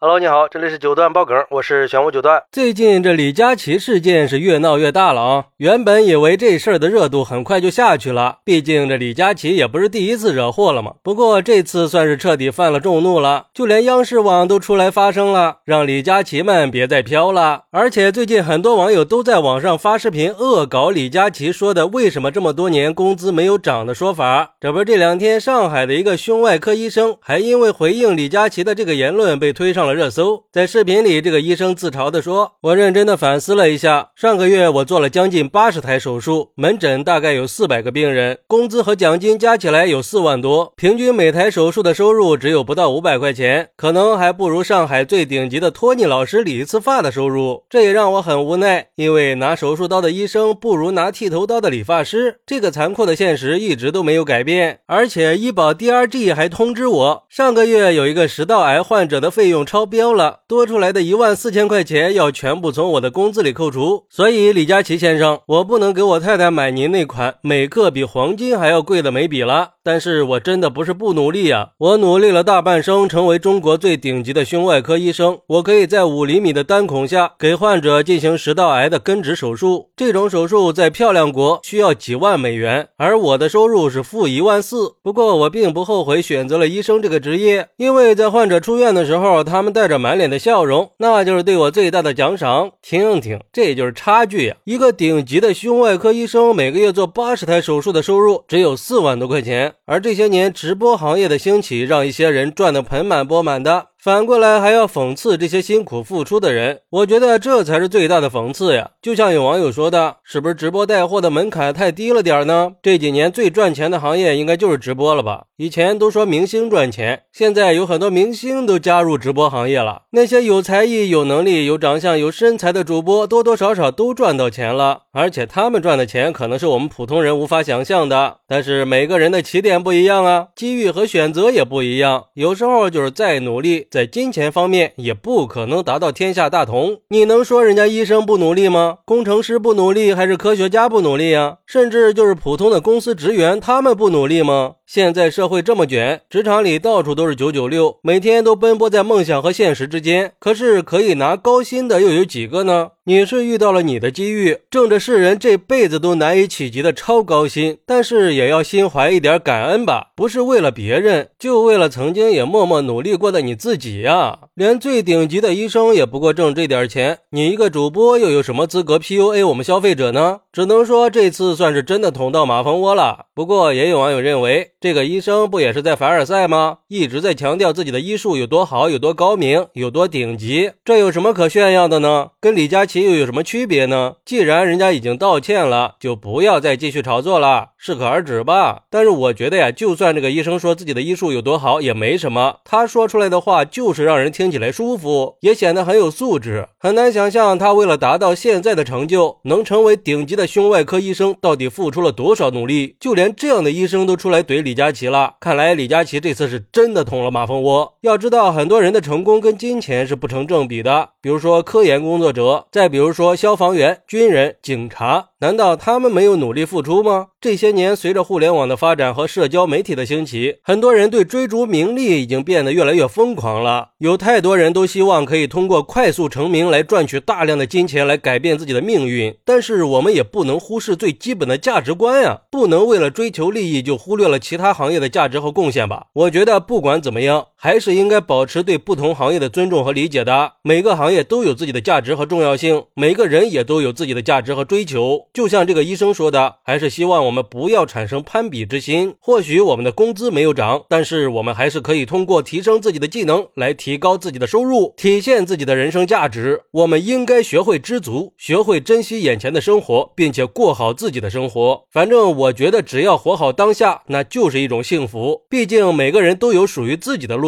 Hello，你好，这里是九段爆梗，我是玄武九段。最近这李佳琦事件是越闹越大了啊！原本以为这事儿的热度很快就下去了，毕竟这李佳琦也不是第一次惹祸了嘛。不过这次算是彻底犯了众怒了，就连央视网都出来发声了，让李佳琦们别再飘了。而且最近很多网友都在网上发视频恶搞李佳琦说的“为什么这么多年工资没有涨”的说法。这不是这两天上海的一个胸外科医生还因为回应李佳琦的这个言论被推上了。热搜在视频里，这个医生自嘲地说：“我认真的反思了一下，上个月我做了将近八十台手术，门诊大概有四百个病人，工资和奖金加起来有四万多，平均每台手术的收入只有不到五百块钱，可能还不如上海最顶级的托尼老师理一次发的收入。这也让我很无奈，因为拿手术刀的医生不如拿剃头刀的理发师，这个残酷的现实一直都没有改变。而且医保 DRG 还通知我，上个月有一个食道癌患者的费用超。”超标了，多出来的一万四千块钱要全部从我的工资里扣除，所以李佳琦先生，我不能给我太太买您那款每克比黄金还要贵的眉笔了。但是我真的不是不努力呀，我努力了大半生，成为中国最顶级的胸外科医生。我可以在五厘米的单孔下给患者进行食道癌的根治手术，这种手术在漂亮国需要几万美元，而我的收入是负一万四。不过我并不后悔选择了医生这个职业，因为在患者出院的时候，他们带着满脸的笑容，那就是对我最大的奖赏。听听，这就是差距呀！一个顶级的胸外科医生每个月做八十台手术的收入只有四万多块钱。而这些年，直播行业的兴起，让一些人赚得盆满钵满的。反过来还要讽刺这些辛苦付出的人，我觉得这才是最大的讽刺呀！就像有网友说的，是不是直播带货的门槛太低了点呢？这几年最赚钱的行业应该就是直播了吧？以前都说明星赚钱，现在有很多明星都加入直播行业了。那些有才艺、有能力、有长相、有身材的主播，多多少少都赚到钱了，而且他们赚的钱可能是我们普通人无法想象的。但是每个人的起点不一样啊，机遇和选择也不一样，有时候就是再努力。在金钱方面也不可能达到天下大同。你能说人家医生不努力吗？工程师不努力，还是科学家不努力呀？甚至就是普通的公司职员，他们不努力吗？现在社会这么卷，职场里到处都是九九六，每天都奔波在梦想和现实之间。可是可以拿高薪的又有几个呢？你是遇到了你的机遇，挣着世人这辈子都难以企及的超高薪，但是也要心怀一点感恩吧，不是为了别人，就为了曾经也默默努力过的你自己呀。连最顶级的医生也不过挣这点钱，你一个主播又有什么资格 PUA 我们消费者呢？只能说这次算是真的捅到马蜂窝了。不过也有网友认为，这个医生不也是在凡尔赛吗？一直在强调自己的医术有多好、有多高明、有多顶级，这有什么可炫耀的呢？跟李佳琦。又有什么区别呢？既然人家已经道歉了，就不要再继续炒作了，适可而止吧。但是我觉得呀，就算这个医生说自己的医术有多好，也没什么。他说出来的话就是让人听起来舒服，也显得很有素质。很难想象他为了达到现在的成就，能成为顶级的胸外科医生，到底付出了多少努力。就连这样的医生都出来怼李李佳琦了，看来李佳琦这次是真的捅了马蜂窝。要知道，很多人的成功跟金钱是不成正比的，比如说科研工作者，再。比如说，消防员、军人、警察。难道他们没有努力付出吗？这些年，随着互联网的发展和社交媒体的兴起，很多人对追逐名利已经变得越来越疯狂了。有太多人都希望可以通过快速成名来赚取大量的金钱，来改变自己的命运。但是，我们也不能忽视最基本的价值观呀，不能为了追求利益就忽略了其他行业的价值和贡献吧？我觉得，不管怎么样，还是应该保持对不同行业的尊重和理解的。每个行业都有自己的价值和重要性，每个人也都有自己的价值和追求。就像这个医生说的，还是希望我们不要产生攀比之心。或许我们的工资没有涨，但是我们还是可以通过提升自己的技能来提高自己的收入，体现自己的人生价值。我们应该学会知足，学会珍惜眼前的生活，并且过好自己的生活。反正我觉得，只要活好当下，那就是一种幸福。毕竟每个人都有属于自己的路